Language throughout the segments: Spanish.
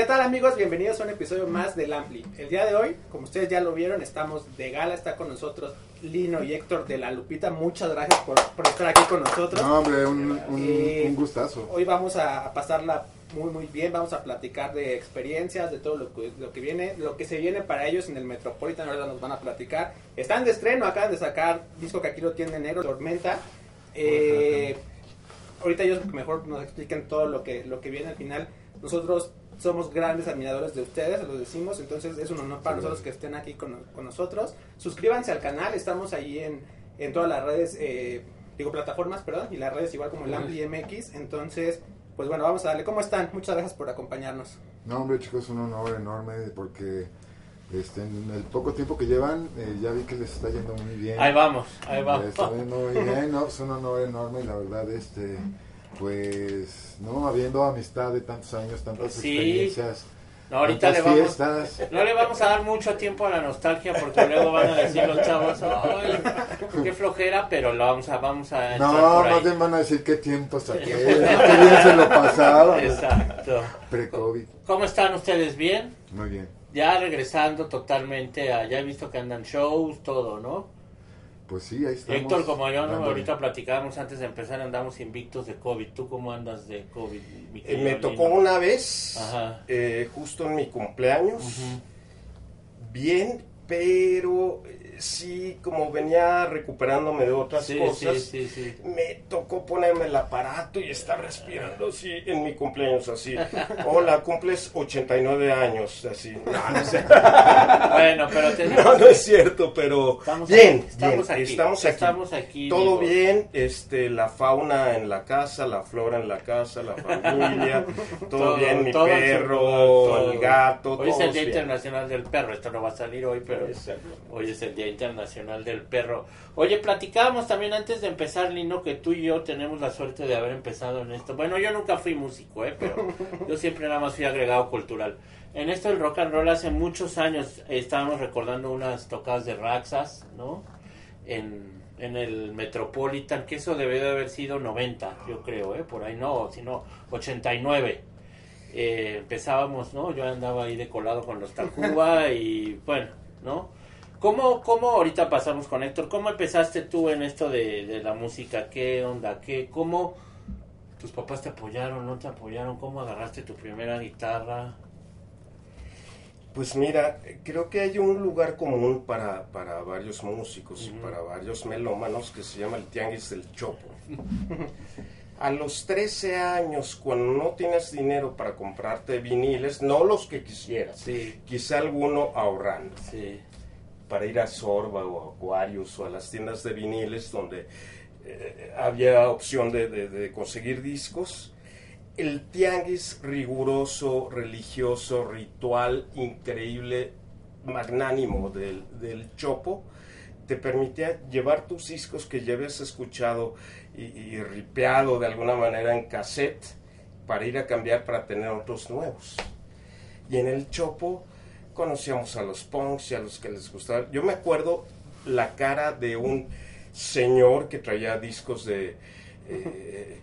¿Qué tal amigos? Bienvenidos a un episodio más del Ampli. El día de hoy, como ustedes ya lo vieron, estamos de gala, está con nosotros Lino y Héctor de La Lupita. Muchas gracias por, por estar aquí con nosotros. No, hombre, un, un, Eh, un gustazo. Hoy vamos a pasarla muy muy bien, vamos a platicar de experiencias, de todo lo que, lo que viene, lo que se viene para ellos en el Metropolitan, ahora nos van a platicar. Están de estreno, acaban de sacar disco que aquí lo tiene negro, Tormenta. Eh, ahorita ellos mejor nos expliquen todo lo que, lo que viene al final. Nosotros somos grandes admiradores de ustedes, lo decimos, entonces es un honor para Sí. nosotros que estén aquí con, con nosotros. Suscríbanse al canal, estamos ahí en, en todas las redes, eh, digo plataformas, perdón, y las redes igual como el Ampli MX, entonces, pues bueno, vamos a darle. ¿Cómo están? Muchas gracias por acompañarnos. No, hombre, chicos, un honor enorme porque este, en el poco tiempo que llevan, eh, ya vi que les está yendo muy bien. Ahí vamos, ahí Les vamos. está yendo muy bien, no, es un honor enorme y la verdad, este, pues, no, habiendo amistad de tantos años, tantas Sí. experiencias, No, ahorita le vamos, fiestas. no le vamos a dar mucho tiempo a la nostalgia porque luego van a decir los chavos, ay, qué flojera, pero lo vamos a, vamos a No, más bien van a decir qué tiempos aquellos, qué bien se lo pasaban. Exacto. Pre-COVID. ¿Cómo están ustedes? ¿Bien? Muy bien. Ya regresando totalmente a, ya he visto que andan shows, todo, ¿no? Pues sí, ahí estamos. Héctor, como yo, ahorita platicábamos antes de empezar, andamos invictos de COVID. ¿Tú cómo andas de COVID? mi Eh, me Lino? tocó una vez, Ajá. eh, justo en mi cumpleaños, bien, pero eh, sí, como venía recuperándome de otras Sí, cosas, sí, sí, sí. me tocó ponerme el aparato y estar respirando así en mi cumpleaños, así. Hola, cumples 89 años, así. No, no. Bueno, pero te no, no es cierto, pero Estamos bien, aquí, estamos bien, aquí, estamos aquí. estamos aquí, Todo digo. bien, este, la fauna en la casa, la flora en la casa, la familia, todo, bien, mi todo perro, lugar, todo. el gato, Hoy es el Día bien. Internacional del Perro. Esto no va a salir hoy, pero Exacto. hoy es el Día Internacional del Perro. Oye, platicábamos también antes de empezar, Lino, que tú y yo tenemos la suerte de haber empezado en esto. Bueno, yo nunca fui músico, ¿eh? pero yo siempre nada más fui agregado cultural. En esto del rock and roll hace muchos años eh, estábamos recordando unas tocadas de Raxas, ¿no? En, en el Metropolitan, que eso debe de haber sido 90, yo creo, ¿eh? Por ahí no, sino 89 eh, empezábamos, ¿no? Yo andaba ahí de colado con los Tacuba y bueno, ¿no? ¿Cómo, ¿Cómo ahorita pasamos con Héctor? ¿Cómo empezaste tú en esto de, de la música? ¿Qué onda? ¿Qué? ¿Cómo tus papás te apoyaron? ¿No te apoyaron? ¿Cómo agarraste tu primera guitarra? Pues mira, creo que hay un lugar común para, para varios músicos y Ujú. para varios melómanos que se llama el Tianguis del Chopo. A los 13 años, cuando no tienes dinero para comprarte viniles, no los que quisieras, Sí, quizá alguno ahorrando, sí. para ir a Sorba o a Aquarius o a las tiendas de viniles donde eh, había opción de, de- de conseguir discos. El tianguis riguroso, religioso, ritual, increíble, magnánimo del, del Chopo, te permitía llevar tus discos que ya habías escuchado y, y ripeado de alguna manera en cassette para ir a cambiar para tener otros nuevos. Y en el Chopo conocíamos a los punks y a los que les gustaba. Yo me acuerdo la cara de un señor que traía discos de eh,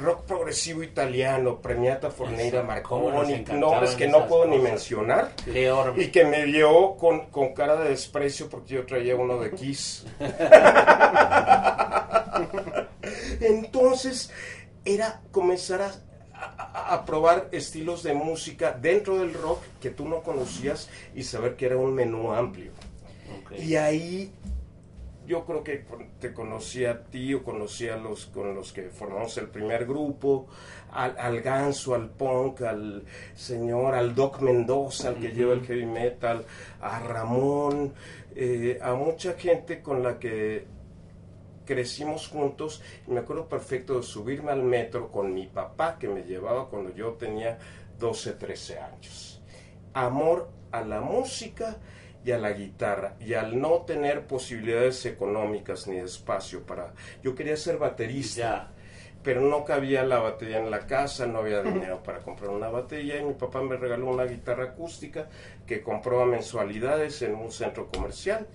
rock progresivo italiano, Premiata Forneira Marconi, nombres que no puedo ni mencionar. Y que me vio con, con cara de desprecio porque yo traía uno de Kiss. Entonces, era comenzar a, a- a probar estilos de música dentro del rock que tú no conocías y saber que era un menú amplio. Y ahí yo creo que te conocí a ti o conocí a los con los que formamos el primer grupo, al, al ganso, al punk, al señor, al Doc Mendoza, al que lleva el heavy metal, a Ramón, eh, a mucha gente con la que crecimos juntos y me acuerdo perfecto de subirme al metro con mi papá que me llevaba cuando yo tenía 12, 13 años. Amor a la música y a la guitarra y al no tener posibilidades económicas ni espacio para yo quería ser baterista. Pero no cabía la batería en la casa, no había dinero para comprar una batería y mi papá me regaló una guitarra acústica que compró a mensualidades en un centro comercial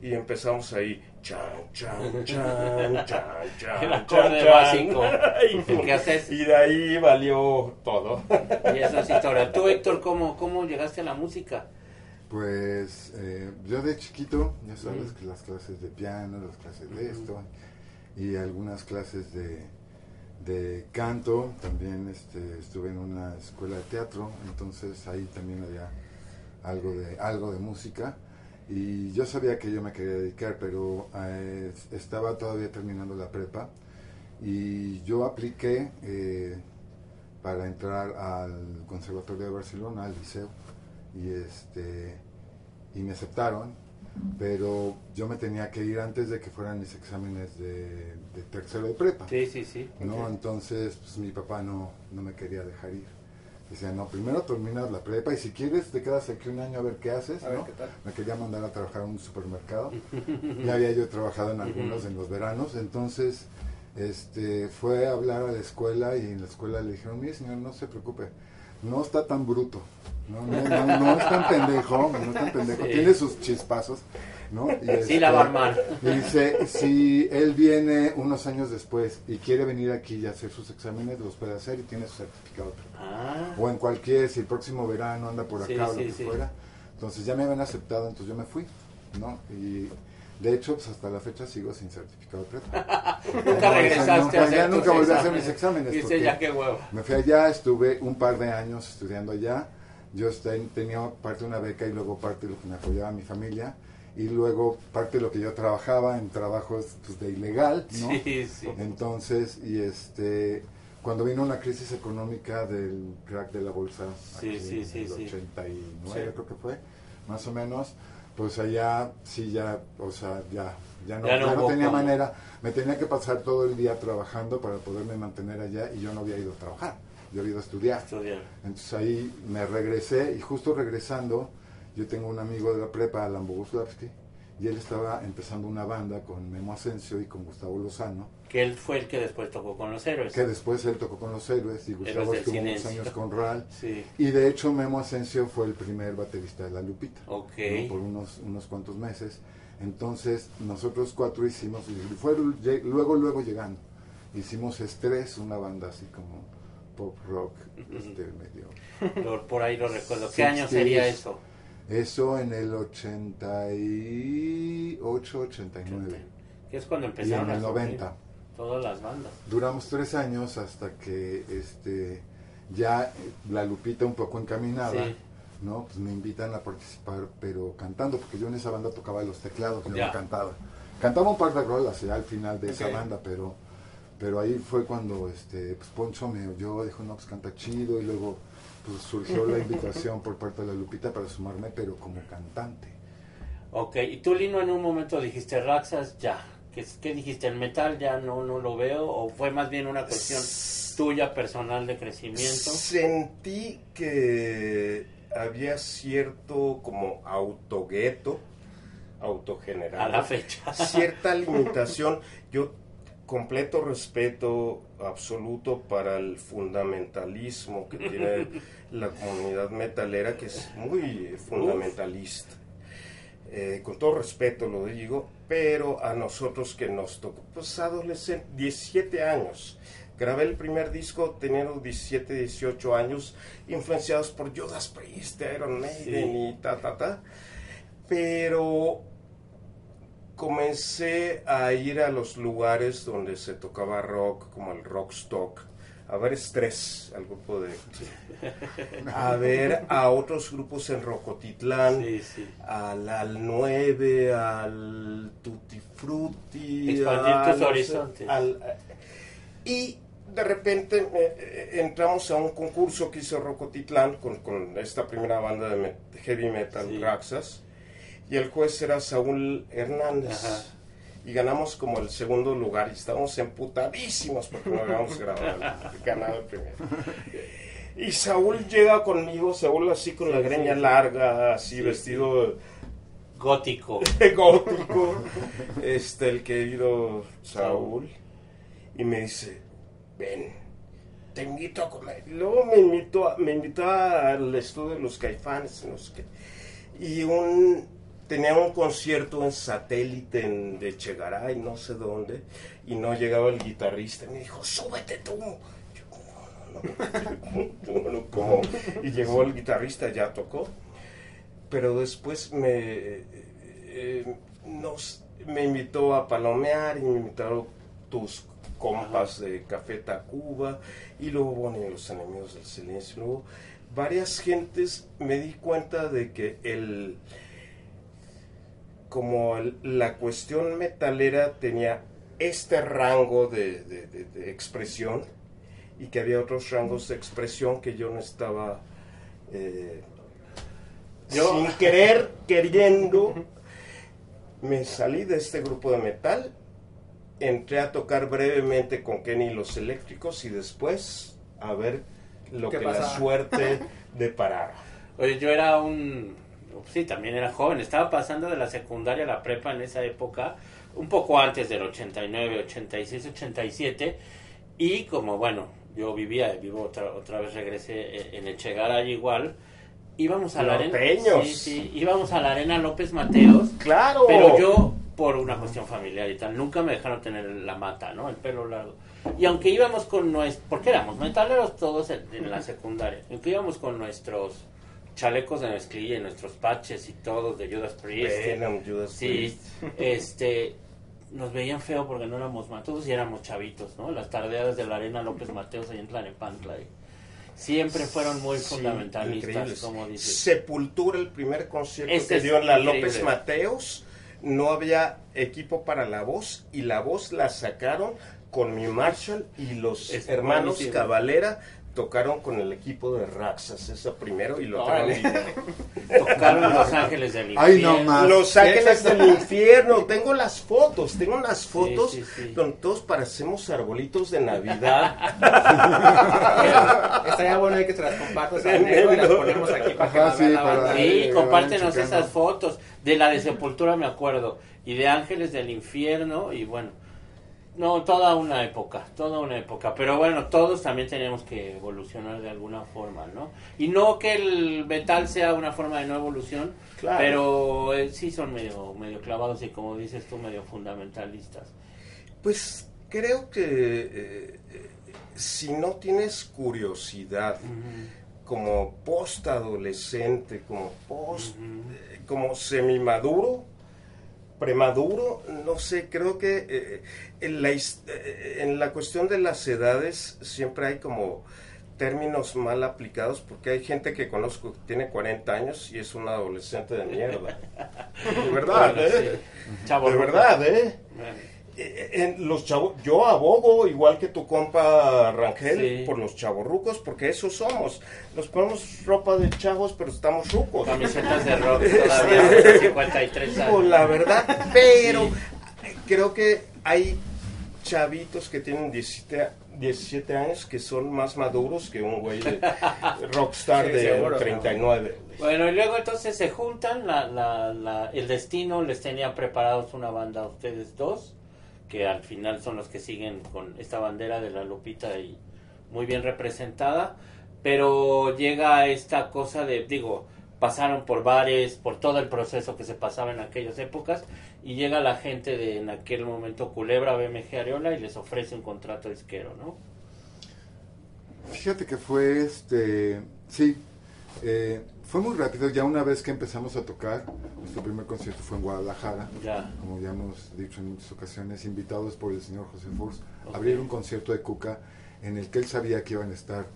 y empezamos ahí, chan, chan, chan, chan, chan, El chan, acorde chan. básico. Y, El que haces. y de ahí valió todo. Y esa es historia. Tú, Héctor, ¿cómo, cómo llegaste a la música? Pues eh, yo de chiquito, ya sabes que las clases de piano, las clases de esto y algunas clases de, de canto, también este, estuve en una escuela de teatro, entonces ahí también había algo de, algo de música. Y yo sabía que yo me quería dedicar, pero eh, estaba todavía terminando la prepa y yo apliqué eh, para entrar al Conservatorio de Barcelona, al liceo y este y me aceptaron pero yo me tenía que ir antes de que fueran mis exámenes de, de tercero de prepa Sí, sí, sí. no Ok. entonces pues mi papá no no me quería dejar ir decía no primero terminas la prepa y si quieres te quedas aquí un año a ver qué haces A ver ¿no? qué tal. me quería mandar a trabajar a un supermercado ya había yo trabajado en algunos en los veranos entonces este fue a hablar a la escuela y en la escuela le dijeron mire señor no se preocupe no está tan bruto no, no, no, no es tan pendejo no es tan pendejo Sí. tiene sus chispazos ¿no? Y, Sí, la va a armar. dice, si él viene unos años después y quiere venir aquí y hacer sus exámenes, los puede hacer y tiene su certificado. Ah, O en cualquier, si el próximo verano anda por acá Sí, o lo sí, que sí. fuera. Entonces ya me habían aceptado, entonces yo me fui, ¿no? Y de hecho, pues hasta la fecha sigo sin certificado prepa. nunca regresaste a hacer nunca volví a hacer mis exámenes. Dice, ya qué huevo. me fui allá, estuve un par de años estudiando allá. Yo tenía parte de una beca y luego parte de lo que me apoyaba mi familia. Y luego parte de lo que yo trabajaba en trabajos pues, de ilegal, ¿no? Sí, sí. Entonces, y este, cuando vino una crisis económica del crack de la bolsa, Sí, aquí sí, en sí, el sí. 89 Sí. creo que fue, más o menos, pues allá sí ya, o sea, ya, ya no, Ya no ya no hubo tenía manera, me tenía que pasar todo el día trabajando para poderme mantener allá y yo no había ido a trabajar, yo había ido a estudiar. Estudiar. Entonces ahí me regresé y justo regresando, yo tengo un amigo de la prepa, Alan Boguslavsky, y él estaba empezando una banda con Memo Asensio y con Gustavo Lozano, Que él fue el que después tocó con los héroes. que después él tocó con los héroes y Gustavo estuvo unos años con Ral. Sí. Y de hecho Memo Asensio fue el primer baterista de La Lupita, Ok. ¿no? por unos, unos cuantos meses. Entonces nosotros cuatro hicimos, y fue luego, luego llegando, hicimos Estrés, una banda así como pop rock, este, medio por ahí lo recuerdo. ¿Qué año sería es- eso? Eso en el 88, 89. Que es cuando Y empezaron en el a surgir 90. todas las bandas. Duramos tres años hasta que este ya la Lupita un poco encaminada, Sí. ¿no? Pues me invitan a participar, pero cantando, porque yo en esa banda tocaba los teclados, yo no cantaba. Cantaba un par de rolas ya al final de esa banda, pero pero ahí fue cuando este pues Poncho me oyó, dijo, no, pues canta chido, y luego pues surgió la invitación por parte de la Lupita para sumarme, pero como cantante. Ok, y tú, Lino, en un momento dijiste, Raxas, ya. ¿Qué, qué dijiste? ¿El metal ya no, no lo veo? ¿O fue más bien una cuestión tuya personal de crecimiento? Sentí que había cierto como autogueto, autogenerado. A la fecha. Cierta limitación. Yo completo respeto absoluto para el fundamentalismo que tiene la comunidad metalera, que es muy fundamentalista. Eh, con todo respeto lo digo, pero a nosotros que nos tocó, pues adolescente, 17 años. Grabé el primer disco teniendo 17, 18 años, influenciados por Judas Priest, Iron Maiden Sí. y ta, ta, ta. Pero comencé a ir a los lugares donde se tocaba rock, como el Rockstock, a ver Estrés, al grupo de... a ver a otros grupos en Rocotitlán, Sí, sí. al, al 9, al Tutti Frutti, Expandir tus horizontes. al- y de repente eh, eh, entramos a un concurso que hizo Rocotitlán con, con esta primera banda de heavy metal. Raxas, y el juez era Saúl Hernández. Ajá. Y ganamos como el segundo lugar y estábamos emputadísimos porque no habíamos grabado, ganado el primero. Y Saúl llega conmigo, Saúl así con la greña sí. larga, así Sí, vestido Gótico. gótico, este, el querido Saúl, y me dice, ven, te invito a comer. Luego me invitó, me invitó al estudio de los caifanes, no sé qué. y un tenía un concierto en satélite en, de Chegaray, no sé dónde, y no llegaba el guitarrista. Y me dijo, súbete tú. Yo, no, no, no, no, ¿cómo? Y llegó el guitarrista, ya tocó. Pero después me, eh, nos, me invitó a palomear y me invitaron tus compas de Café Tacuba y luego bueno, los enemigos del silencio. Luego varias gentes me di cuenta de que el como el- la cuestión metalera tenía este rango de, de- de- de expresión y que había otros rangos de expresión que yo no estaba eh, Yo- sin querer queriendo me salí de este grupo de metal entré a tocar brevemente con Kenny y los eléctricos y después a ver lo ¿Qué que la suerte deparara. Oye, yo era un... Sí, también era joven. Estaba pasando de la secundaria a la prepa en esa época, un poco antes del 89, 86, 87. Y como, bueno, yo vivía, vivo otra, otra vez regresé eh, en el Chegaray igual. Íbamos a la arena... Sí, sí, íbamos a la arena López Mateos. claro Pero yo, por una cuestión familiar y tal, nunca me dejaron tener la mata, ¿no? El pelo largo. Y aunque íbamos con nuestros, porque éramos metaleros todos en, en la secundaria, aunque íbamos con nuestros chalecos de mezclilla y nuestros patches y todos de Judas Priest. Venom, Judas Sí, Priest. este, nos veían feo porque no éramos matosos y éramos chavitos, ¿no? Las tardeadas de la arena López Mateos ahí en Tlalnepantla. y Siempre fueron muy Sí, fundamentalistas, increíbles. como dices. Sepultura, el primer concierto Ese que es dio en la increíble. López Mateos, no había equipo para la voz y la voz la sacaron con mi Marshall y los Es hermanos buenísimo. Cavalera tocaron con el equipo de Raxas, eso primero y lo otro. Tocaron Los Ángeles del Ay, Infierno. no más. Los Ángeles del Infierno, tengo las fotos, tengo unas fotos sí, sí. donde todos parecemos arbolitos de Navidad. Estaría bueno que se las compartas a y las ponemos aquí para que Ajá, las vea sí, la para- banda. Sí, Ay, compártenos esas fotos. De la de Sepultura me acuerdo. Y de Ángeles del Infierno. Y bueno, no, toda una época. Toda una época. Pero bueno, todos también tenemos que evolucionar de alguna forma, ¿no? Y no que el metal sea una forma de no evolución. Claro. Pero eh, sí son medio, medio clavados y como dices tú, medio fundamentalistas. Pues creo que eh, eh, si no tienes curiosidad como post adolescente, como post, eh, como semimaduro, premaduro, no sé, creo que eh, en, la, eh, en la cuestión de las edades siempre hay como términos mal aplicados porque hay gente que conozco que tiene 40 años y es un adolescente de mierda. De verdad, Bueno, ¿eh? sí. Chavo De verdad, ¿eh? Bueno. Eh, en los chavos, yo abogo igual que tu compa Rangel Sí. por los chavorrucos porque esos somos. Nos ponemos ropa de chavos pero estamos rucos. Camisetas de rock todavía de 53 años. La verdad, pero creo que hay chavitos que tienen 17, 17 años que son más maduros que un güey de rockstar Sí, de seguro. 39. Bueno, y luego entonces se juntan, la, la, la- el destino les tenía preparados una banda a ustedes dos, que al final son los que siguen con esta bandera de la Lupita y muy bien representada, pero llega esta cosa de, digo, pasaron por bares, por todo el proceso que se pasaba en aquellas épocas, y llega la gente de en aquel momento Culebra, BMG Areola, y les ofrece un contrato disquero, ¿no? Fíjate que fue este. Sí, eh, fue muy rápido. Ya una vez que empezamos a tocar, nuestro primer concierto fue en Guadalajara. Ya. Como ya hemos dicho en muchas ocasiones, invitados por el señor José Force, Ok. a abrir un concierto de Cuca en el que él sabía que iban a estar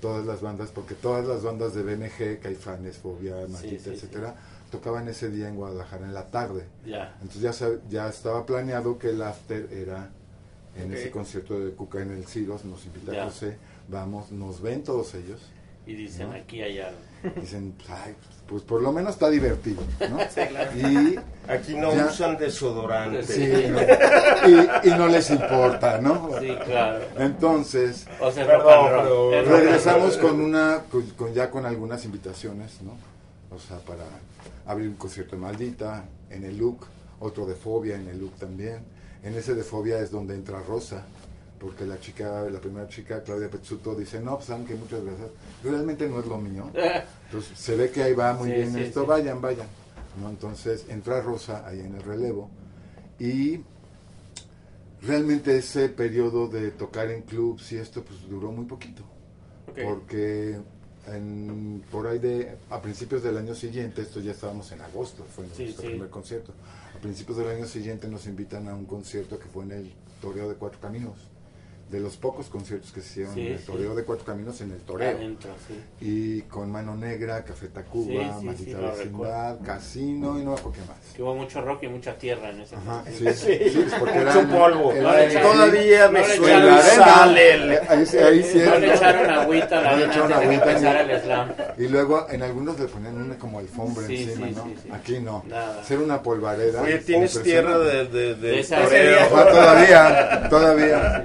todas las bandas, porque todas las bandas de BNG, Caifanes, Fobia, Matita, sí, etcétera, tocaban ese día en Guadalajara en la tarde. Ya. Entonces ya, sab- ya estaba planeado que el after era en ese concierto de Cuca en el Ciros, nos invita Ya. José, vamos, nos ven todos ellos, Y dicen, ¿No? aquí hay algo. Dicen, "Ay, pues por lo menos está divertido, ¿no? Sí, claro. Y, Aquí no Ya. usan desodorante. sí, no, y, y no les importa, ¿no? Sí, claro. Entonces, O sea, Perdón, pero regresamos con una con, con- ya con algunas invitaciones no o sea para abrir un concierto de maldita en el look otro de fobia en el look también en ese de fobia es donde entra Rosa porque la chica la primera chica Claudia Pezzuto dice no pues que muchas gracias realmente no es lo mío entonces se ve que ahí va muy Sí, bien sí, esto sí. vayan vayan ¿no? Entonces entra Rosa ahí en el relevo y realmente ese periodo de tocar en clubs y esto pues duró muy poquito. Porque en- por ahí de a principios del año siguiente, esto ya estábamos en agosto, fue nuestro primer concierto. A principios del año siguiente nos invitan a un concierto que fue en el Toreo de Cuatro Caminos. De los pocos conciertos que se hicieron Sí, en el sí. Toreo de Cuatro Caminos en el Toreo. Adentro, sí. Y con Mano Negra, Café Tacuba, Sí, sí, Maldita Vecindad, Casino y no me acuerdo qué más. Que hubo mucho rock y mucha tierra en ese Ajá, sí, sí, porque Mucho eran- polvo. No Todavía no me suena echaron y sale el- Ahí, ahí sí No es, le ¿no? echaron agüita a la No le arena echaron antes de agüita, empezar ni- el slam. Y luego en algunos le ponían una como alfombra Sí, encima, sí, ¿no? sí, sí. Aquí no. Nada. Ser una polvareda. Oye, tienes tierra de, de, de De esa toreo. Ajá, todavía, todavía.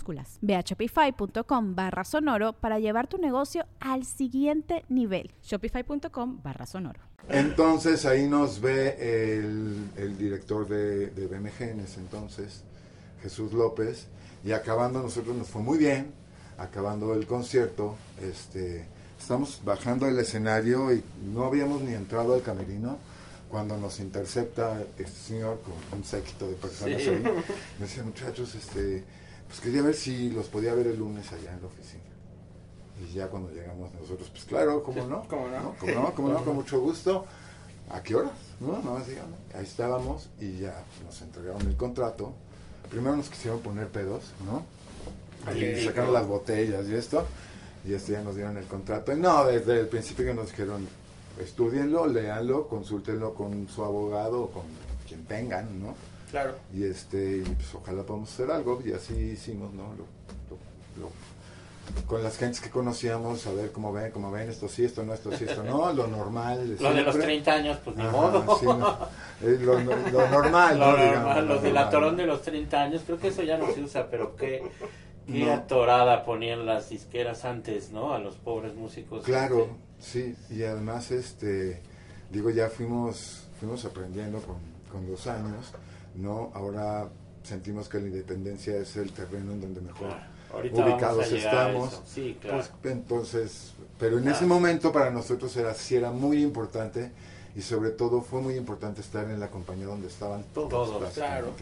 Ve a shopify.com barra sonoro para llevar tu negocio al siguiente nivel. Shopify.com barra sonoro. Entonces ahí nos ve el, el director de, de BMG en ese entonces, Jesús López, y acabando nosotros nos fue muy bien, acabando el concierto, este, estamos bajando el escenario y no habíamos ni entrado al camerino cuando nos intercepta este señor con un séquito de personas Sí. ahí. Me decía, muchachos, este, pues quería ver si los podía ver el lunes allá en la oficina. Y ya cuando llegamos nosotros, pues claro, ¿cómo no? ¿Cómo no? ¿Cómo no? ¿Cómo no? Con mucho gusto. ¿A qué horas? No, no, dígame. Ahí estábamos y ya nos entregaron el contrato. Primero nos quisieron poner pedos, ¿no? Ahí Sí. sacaron las botellas y esto. Y este ya nos dieron el contrato. Y no, desde el principio que nos dijeron, estudienlo, léanlo, consúltenlo con su abogado o con quien tengan, ¿no? Claro. Y este, y pues ojalá podamos hacer algo. Y así hicimos, ¿no? Lo- lo- lo- con las gentes que conocíamos, a ver cómo ven, cómo ven, esto sí, esto no, esto sí, esto no, lo normal. Lo de los siempre. 30 años, pues ni Ajá, modo. sí, no. Es lo, normal, ¿no? normal, Digamos, los lo del normal. atorón de los 30 años, creo que eso ya no se usa, pero qué, qué No. atorada ponían las disqueras antes, ¿no? A los pobres músicos. Claro, sí, y además, este, digo, ya fuimos, fuimos aprendiendo con, con los años, ¿no? Ahora sentimos que la independencia es el terreno en donde mejor Claro, ubicados estamos. Sí, claro. Pues, entonces, pero en ese momento para nosotros era sí era muy importante y sobre todo fue muy importante estar en la compañía donde estaban todos, Todos,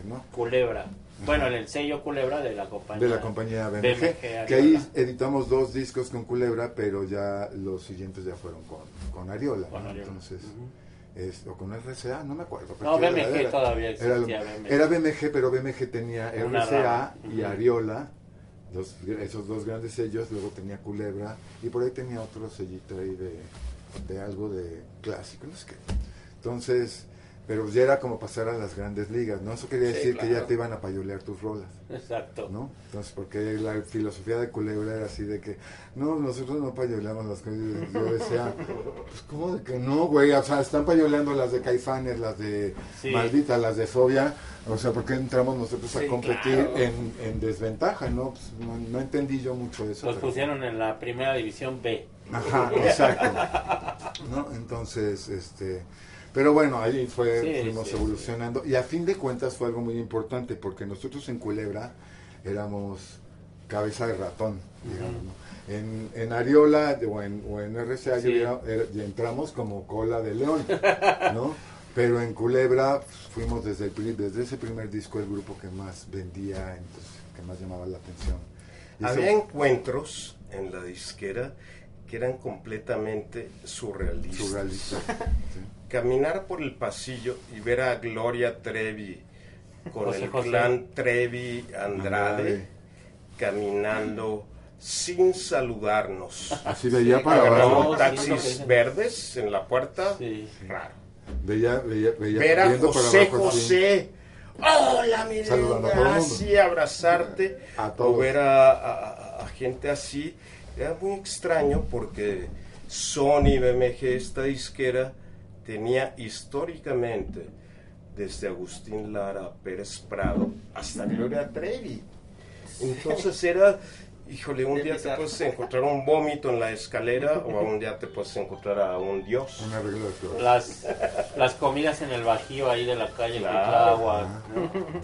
¿no? Culebra. Bueno, en el sello Culebra de la compañía. de la compañía BMG, BMG, que ahí editamos dos discos con Culebra, pero ya los siguientes ya fueron con, con Ariola, Con ¿no? Ariola. Entonces. Es- o con RCA, no me acuerdo. No, BMG todavía era, lo- existía, BMG. era BMG, pero BMG tenía Una RCA rama. y. Ariola, esos dos grandes sellos, luego tenía Culebra, y por ahí tenía otro sellito ahí de, de algo de clásico, no sé qué. Entonces, pero ya era como pasar a las grandes ligas, ¿no? Eso quería Sí, decir que ya te iban a payolear tus rolas. Exacto. ¿no? Entonces, porque la filosofía de Culebra era así de que, no, nosotros no payoleamos las cosas. Yo decía, pues, ¿cómo de que no, güey? O sea, están payoleando las de Caifanes, las de Sí. Maldita, las de Fobia. O sea, ¿por qué entramos nosotros a Sí, competir claro. en, en desventaja, no? Pues, no? no entendí yo mucho eso. Los pero- pusieron en la primera división B. Ajá, exacto. ¿No? Entonces, este, pero bueno, ahí fue, Sí, fuimos sí, evolucionando y a fin de cuentas fue algo muy importante porque nosotros en Culebra éramos cabeza de ratón, digamos, ¿no? En, en Ariola o en, o en RCA yo y entramos como cola de león, ¿no? Pero en Culebra fuimos desde, el, desde ese primer disco el grupo que más vendía, entonces, que más llamaba la atención. Y eso- Había encuentros en la disquera que eran completamente surrealistas. surrealista. sí. Caminar por el pasillo y ver a Gloria Trevi con José el José. clan Trevi Andrade Andrade. caminando sin saludarnos. Así veía para Agarramos abajo. sí, taxis sí. verdes en la puerta. Sí. Raro. Veía, veía, veía. Ver a para José abajo. José. Hola, mundo. Así, abrazarte. A o todos. ver a, a- a- a gente así. Era muy extraño porque Sony BMG, esta disquera, tenía históricamente desde Agustín Lara, Pérez Prado, hasta Gloria Trevi. Entonces era, híjole, un día te puedes encontrar un vómito en la escalera o un día te puedes encontrar a un dios. Un arreglo de flores. Las, las comidas en el bajío ahí de la calle Claro. Ah.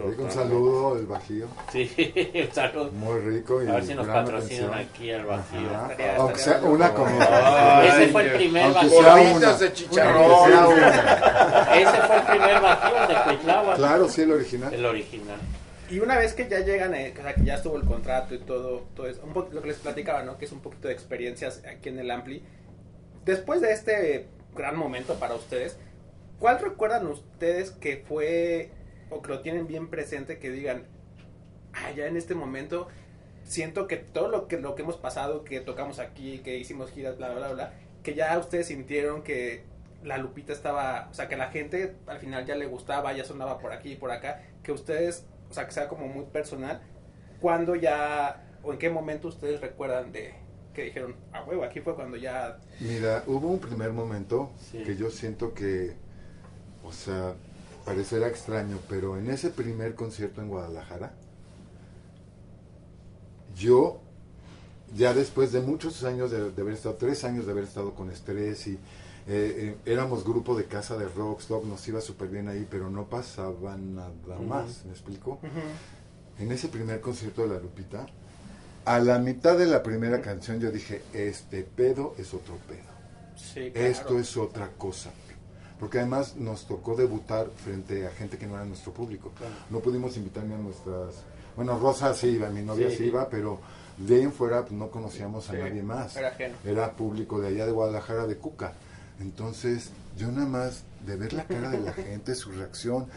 Digo un saludo del Bajío. Sí, un saludo. Muy rico. Y A ver si nos patrocinan atención. aquí al bajío. Estaría- Aunque estaría sea una comida. Ay, Ese fue el primer bajío. una. de chicharrón. una. Ese fue el primer bajío de Cuitláhuac. Claro, sí, el original. El original. Y una vez que ya llegan, eh, o sea, que ya estuvo el contrato y todo, todo eso, un lo que les platicaba, ¿no? Que es un poquito de experiencias aquí en el Ampli. Después de este gran momento para ustedes, ¿cuál recuerdan ustedes que fue o que lo tienen bien presente que digan, ah, ya en este momento siento que todo lo que lo que hemos pasado, que tocamos aquí, que hicimos giras, bla, bla, bla, que ya ustedes sintieron que la Lupita estaba, o sea, que la gente al final ya le gustaba, ya sonaba por aquí y por acá, que ustedes, sea, que sea como muy personal, cuando ya, o en qué momento ustedes recuerdan de que dijeron, ah, huevo, aquí fue cuando ya, Mira, hubo un primer momento Sí. que yo siento que, o sea, parecerá extraño, pero en ese primer concierto en Guadalajara, yo, ya después de muchos años de, de haber estado, tres años de haber estado con estrés y eh, eh, éramos grupo de casa de Rockstop, nos iba súper bien ahí, pero no pasaba nada más, ¿me explico? En ese primer concierto de La Lupita, a la mitad de la primera canción yo dije, este pedo es otro pedo. sí, claro. Esto es otra cosa. Porque además nos tocó debutar frente a gente que no era nuestro público. No pudimos invitar ni a nuestras... Bueno, Rosa sí iba, mi novia sí, Sí. iba, pero de ahí en fuera pues, no conocíamos a nadie más. era ajeno. Era público de allá de Guadalajara, de Cuca. Entonces, yo nada más de ver la cara de la gente, su reacción,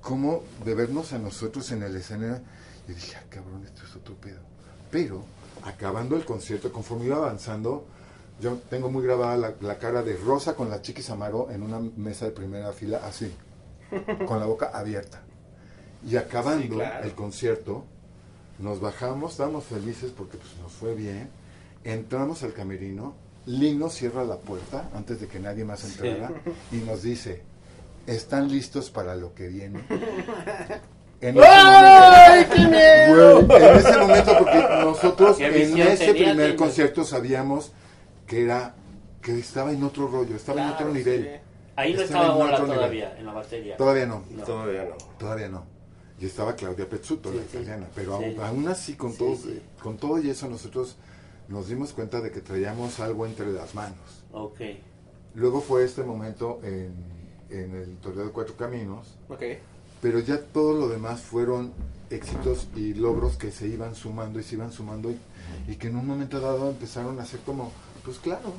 como de vernos a nosotros en el escenario, yo dije, ah, cabrón, esto es otro pedo. Pero, acabando el concierto, conforme iba avanzando, yo tengo muy grabada la, la cara de Rosa con la Chiquis Amaro en una mesa de primera fila, así, con la boca abierta. Y acabando Sí, claro. el concierto, nos bajamos, estábamos felices porque pues, nos fue bien, entramos al camerino, Lino cierra la puerta antes de que nadie más entrara y nos dice, ¿están listos para lo que viene? En ese ¡Ay, momento- qué miedo! Güey, en ese momento, porque nosotros ¿Qué en ese tenía, primer concierto sabíamos que era que estaba en otro rollo, estaba en Claro, otro sí. nivel. Ahí no Estaba estaba en Bola otro nivel. todavía, en la batería. Todavía no, No. Todavía no. todavía no. Y estaba Claudia Pezzuto, Sí, la sí. italiana. Pero Sí. aún, aún así, con, Sí, todo, sí. con todo y eso, nosotros nos dimos cuenta de que traíamos algo entre las manos. Ok. Luego fue este momento en, en el Torneo de Cuatro Caminos, Ok. pero ya todo lo demás fueron éxitos y logros que se iban sumando y se iban sumando y, y que en un momento dado empezaron a ser como, pues claro,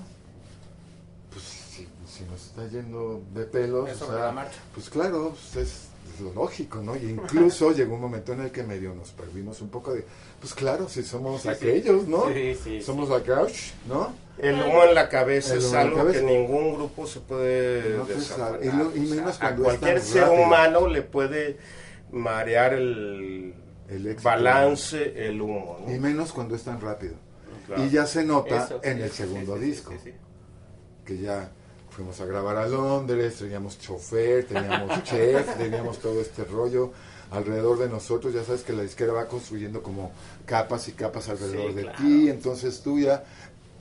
pues si, si nos está yendo de pelos, o sea, pues claro, pues es, es lo lógico, ¿no? Y incluso llegó un momento en el que medio nos perdimos un poco de, pues claro, si somos Sí, aquellos, ¿no? Sí, sí, somos acá, ¿no? El humo en la cabeza es algo cabeza. que ningún grupo se puede No desafanar. sabe. Y lo- y menos a cualquier ser rápido. humano le puede marear el, El éxito. balance, el humo. ¿no? Y menos cuando es tan rápido. Claro. Y ya se nota Eso, en sí, el sí, segundo sí, sí, disco, sí, sí. que ya fuimos a grabar a Londres, teníamos chofer, teníamos chef, teníamos todo este rollo alrededor de nosotros. Ya sabes que la disquera va construyendo como capas y capas alrededor Sí, de claro. ti, entonces tú ya,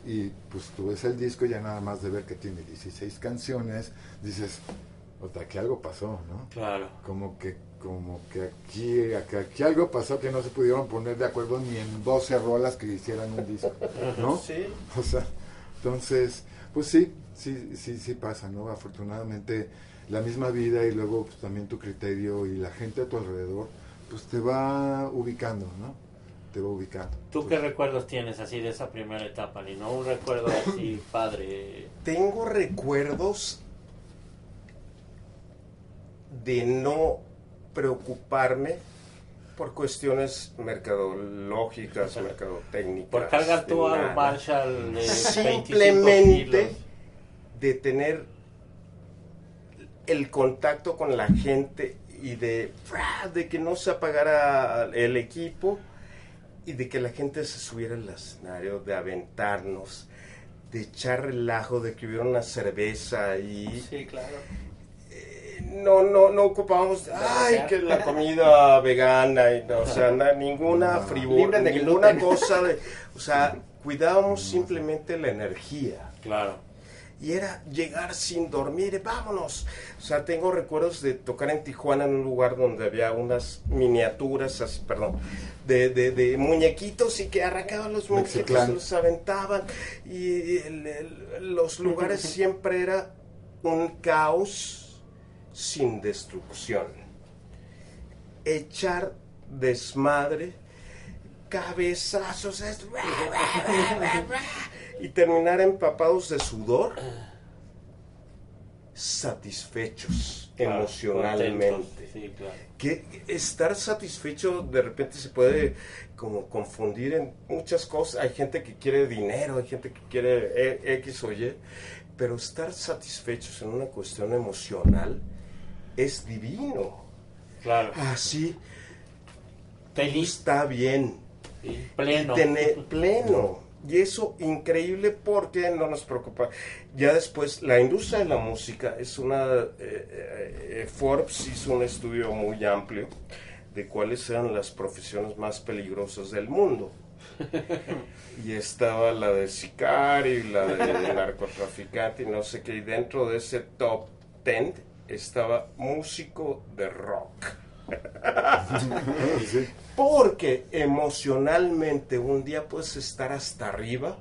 y pues tú ves el disco ya nada más de ver que tiene 16 canciones, dices, sea, que algo pasó, ¿no? Claro. como que como que aquí, que aquí algo pasó que no se pudieron poner de acuerdo ni en 12 rolas que hicieran un disco, ¿no? Sí. O sea, entonces, pues sí, sí, sí, sí pasa, ¿no? Afortunadamente la misma vida y luego pues, también tu criterio y la gente a tu alrededor, pues te va ubicando, ¿no? Te va ubicando. ¿Tú qué recuerdos tienes así de esa primera etapa, Lino? Un recuerdo así padre. Tengo recuerdos de no preocuparme Por cuestiones mercadológicas, mercadotécnicas. Por cargar tú al. Marshall de 25 Simplemente kilos. De tener el contacto con la gente y de, de que no se apagara el equipo y de que la gente se subiera al escenario, de aventarnos, de echar relajo, de que hubiera una cerveza ahí. Sí, claro. No, no, no ocupábamos, ay, que la comida vegana, y no, o sea, na- ninguna No. frivolidad, Libre de ninguna gluten. cosa de, o sea, cuidábamos simplemente la energía. Claro. Y era llegar sin dormir, vámonos. O sea, tengo recuerdos de tocar en Tijuana en un lugar donde había unas miniaturas, así, perdón, de, de, de muñequitos y que arrancaban los muñequitos, los aventaban. Y el- el- los lugares siempre era un caos sin destrucción. Echar desmadre, cabezazos, es- y terminar empapados de sudor, satisfechos claro, emocionalmente. contentos, Sí, claro. Que estar satisfecho de repente se puede como confundir en muchas cosas. Hay gente que quiere dinero, hay gente que quiere E- X o Y, pero estar satisfechos en una cuestión emocional es divino. Claro. Así Feliz está bien. y pleno. tener pleno. Y eso increíble porque no nos preocupa. Ya después, la industria de la música es una... eh, eh, eh, Forbes hizo un estudio muy amplio de cuáles eran las profesiones más peligrosas del mundo. Y estaba la de sicario y la de narcotraficante y no sé qué. Y dentro de ese top 10 estaba músico de rock. Sí. Porque emocionalmente un día puedes estar hasta arriba.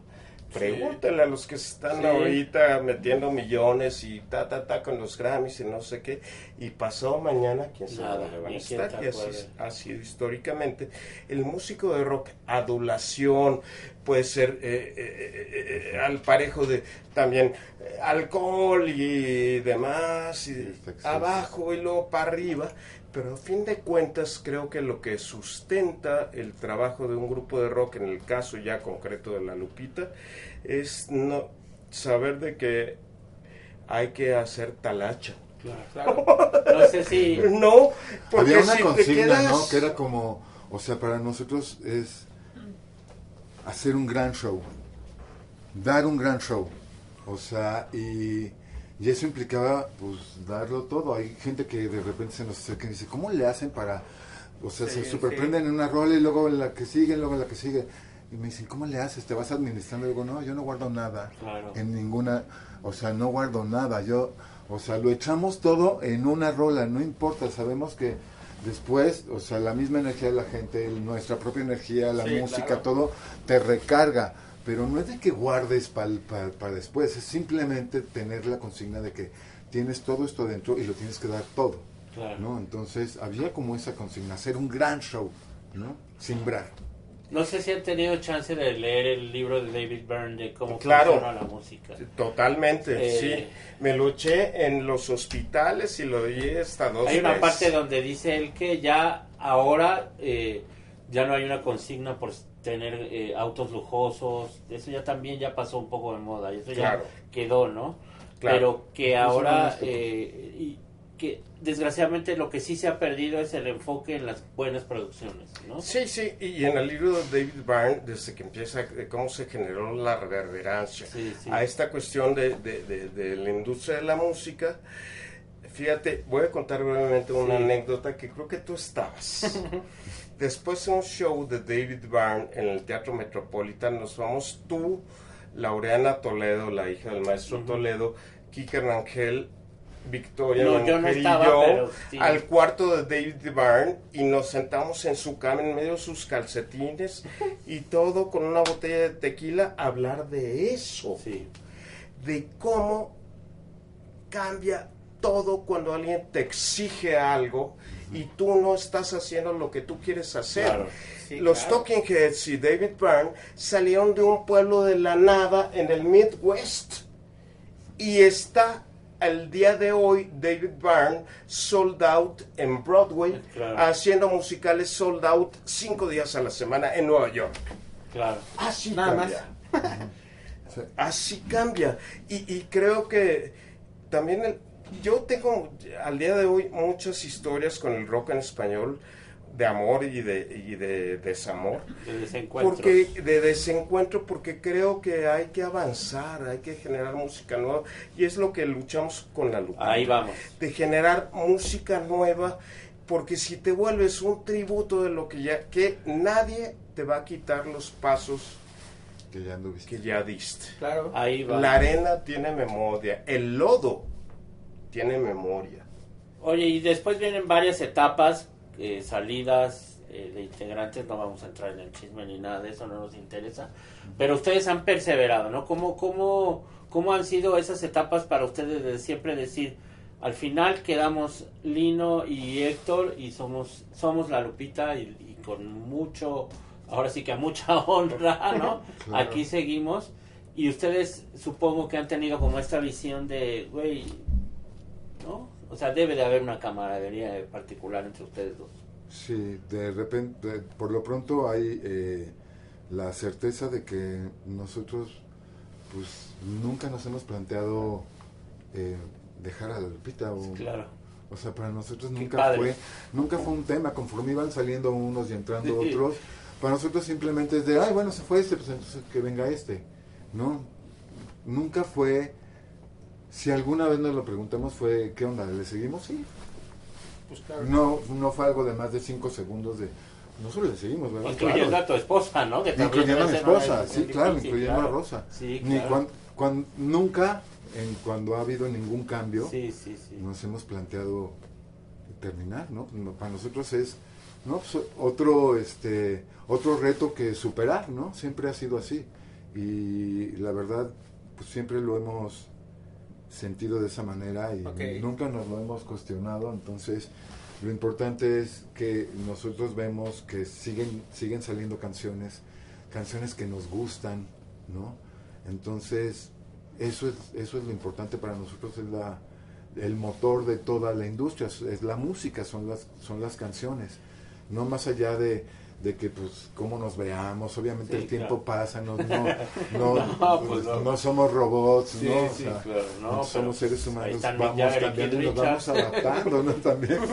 Pregúntale a los que están Sí. ahorita metiendo millones y ta, ta, ta con los Grammys y no sé qué. Y pasado mañana, quién sabe dónde van a estar. Y así ha sido históricamente. El músico de rock, adulación, puede ser eh, eh, eh, al parejo de también alcohol y demás, y abajo y luego para arriba. Pero a fin de cuentas creo que lo que sustenta el trabajo de un grupo de rock, en el caso ya concreto de la Lupita, es no saber de que hay que hacer talacha. Claro. No sé si. No, porque Había una si consigna, quedas... ¿no? Que era como, o sea, para nosotros es hacer un gran show, dar un gran show, o sea, y, y eso implicaba, pues, darlo todo. Hay gente que de repente se nos acerca y dice, ¿cómo le hacen para, o sea, Sí, se superprenden en una rola y luego en la que sigue, luego en la que sigue? Y me dicen, ¿cómo le haces? ¿Te vas administrando? Y digo, no, yo no guardo nada Claro. en ninguna, o sea, no guardo nada, yo, o sea, lo echamos todo en una rola, no importa, sabemos que después, o sea, la misma energía de la gente, nuestra propia energía, la Sí, música, claro. todo te recarga, pero no es de que guardes para después, es simplemente tener la consigna de que tienes todo esto dentro y lo tienes que dar todo, Claro. ¿no? Entonces, había como esa consigna, hacer un gran show, ¿no? Simbrar. No sé si han tenido chance de leer el libro de David Byrne de cómo Claro. funciona la música. Totalmente, Eh, sí. Me lo eché en los hospitales y lo di hasta dos Hay una veces. parte donde dice él que ya ahora eh, ya no hay una consigna por tener eh, autos lujosos. Eso ya también ya pasó un poco de moda. y Eso Claro. ya quedó, ¿no? Claro. Pero que ahora no es que- eh, y que desgraciadamente lo que sí se ha perdido es el enfoque en las buenas producciones, ¿no? Sí, sí, y en el libro de David Byrne, desde que empieza, de cómo se generó la reverberancia Sí, sí. a esta cuestión de, de- de- de la industria de la música, fíjate, voy a contar brevemente una Sí. anécdota que creo que tú estabas. Después de un show de David Byrne en el Teatro Metropolitan, nos vamos tú, Laureana Toledo, la hija del maestro. Toledo, Kike Rangel, Victoria No, yo no y yo, pero sí. al cuarto de David Byrne y nos sentamos en su cama en medio de sus calcetines y todo con una botella de tequila a hablar de eso, Sí. de cómo cambia todo cuando alguien te exige algo y tú no estás haciendo lo que tú quieres hacer. Claro. Sí, Los claro. Talking Heads y David Byrne salieron de un pueblo de la nada en el Midwest y está al día de hoy David Byrne sold out en Broadway, Claro. haciendo musicales sold out cinco días a la semana en Nueva York. Claro. Así Nada cambia. Sí. Así cambia. Y, y creo que también el- yo tengo al día de hoy muchas historias con el rock en español de amor y de, y de desamor. De desencuentros. Porque de desencuentro, porque creo que hay que avanzar, hay que generar música nueva y es lo que luchamos con la Lupita. Ahí vamos. De generar música nueva, porque si te vuelves un tributo de lo que ya que nadie te va a quitar los pasos Que ya anduviste. que ya diste. Claro. Ahí va. La arena tiene memoria, el lodo tiene memoria. Oye, y después vienen varias etapas, eh, salidas eh, de integrantes, no vamos a entrar en el chisme ni nada de eso, no nos interesa, pero ustedes han perseverado, ¿no? ¿Cómo, cómo, cómo han sido esas etapas para ustedes de siempre decir, al final quedamos Lino y Héctor y somos, somos la Lupita y, y con mucho, ahora sí que a mucha honra, ¿no? Claro. Aquí seguimos. Y ustedes supongo que han tenido como esta visión de, güey. O sea, debe de haber una camaradería particular entre ustedes dos. Sí, de repente, por lo pronto hay eh, la certeza de que nosotros, pues, nunca nos hemos planteado eh, dejar a la Lupita. O, Claro. o sea, para nosotros nunca fue, nunca fue un tema. Conforme iban saliendo unos y entrando Sí. otros, para nosotros simplemente es de, ay, bueno, se fue este, pues entonces que venga este. No, nunca fue. Si alguna vez nos lo preguntamos fue, ¿qué onda? ¿Le seguimos? Sí, Pues claro. no, no fue algo de más de cinco segundos de nosotros le seguimos, ¿verdad? Incluyendo Claro. a tu esposa, ¿no? Que también Incluyendo a mi esposa, es sí, claro, incluyendo claro. a Rosa. Sí, Ni claro. cuan- cuan- nunca, en cuando ha habido ningún cambio, Sí, sí, sí. nos hemos planteado terminar, ¿no? No, Para nosotros es no Pues, otro este otro reto que superar, ¿no? Siempre ha sido así y la verdad pues siempre lo hemos sentido de esa manera y Ok. nunca nos lo hemos cuestionado, entonces lo importante es que nosotros vemos que siguen siguen saliendo canciones, canciones que nos gustan, ¿no? Entonces, eso es eso es lo importante para nosotros es la el motor de toda la industria, es la música, son las son las canciones. No más allá de de que pues cómo nos veamos, obviamente Sí, el tiempo claro. pasa, no no no, No, pues, no. no somos robots, Sí, ¿no? O sí, sea, claro, no, somos seres pues, humanos, vamos cambiando y nos vamos adaptando, ¿no? También.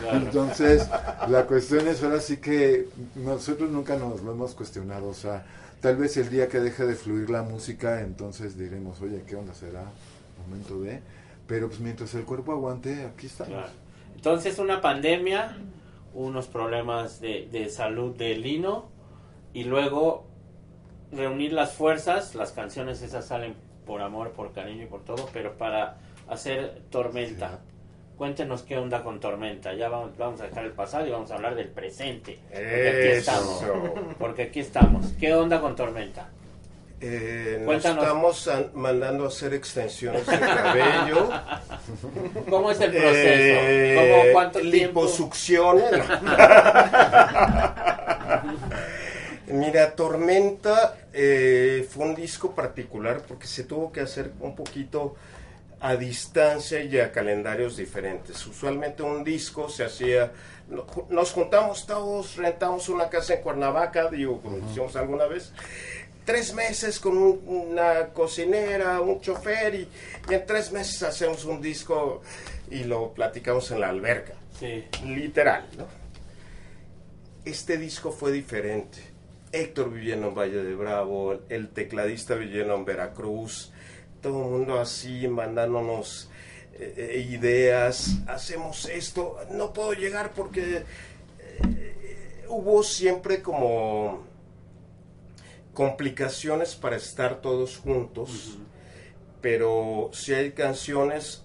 Claro. Entonces, la cuestión es ahora sí que nosotros nunca nos lo hemos cuestionado, o sea, tal vez el día que deje de fluir la música, entonces diremos, oye, ¿qué onda será? Momento de... Pero pues mientras el cuerpo aguante, aquí estamos. Entonces, una pandemia, unos problemas de, de salud de Lino y luego reunir las fuerzas, las canciones esas salen por amor, por cariño y por todo, pero para hacer Tormenta. Cuéntenos qué onda con Tormenta. Ya vamos, vamos a dejar el pasado y vamos a hablar del presente. Porque aquí estamos. Porque aquí estamos. ¿Qué onda con Tormenta? Eh, nos estamos an- mandando a hacer extensiones de cabello. ¿Cómo es el proceso? Eh, ¿Cómo, ¿Cuánto tiempo? liposucciones. Mira, Tormenta eh, fue un disco particular porque se tuvo que hacer un poquito a distancia y a calendarios diferentes. Usualmente un disco se hacía, no- nos juntamos todos, rentamos una casa en Cuernavaca, digo, como hicimos alguna vez, tres meses con un- una cocinera, un chofer y, y en tres meses hacemos un disco y lo platicamos en la alberca Sí. literal, ¿no? Este disco fue diferente. Héctor viviendo en Valle de Bravo, el tecladista viviendo en Veracruz, todo el mundo así mandándonos eh, eh, ideas, hacemos esto, no puedo llegar porque eh, hubo siempre como complicaciones para estar todos juntos, pero si hay canciones,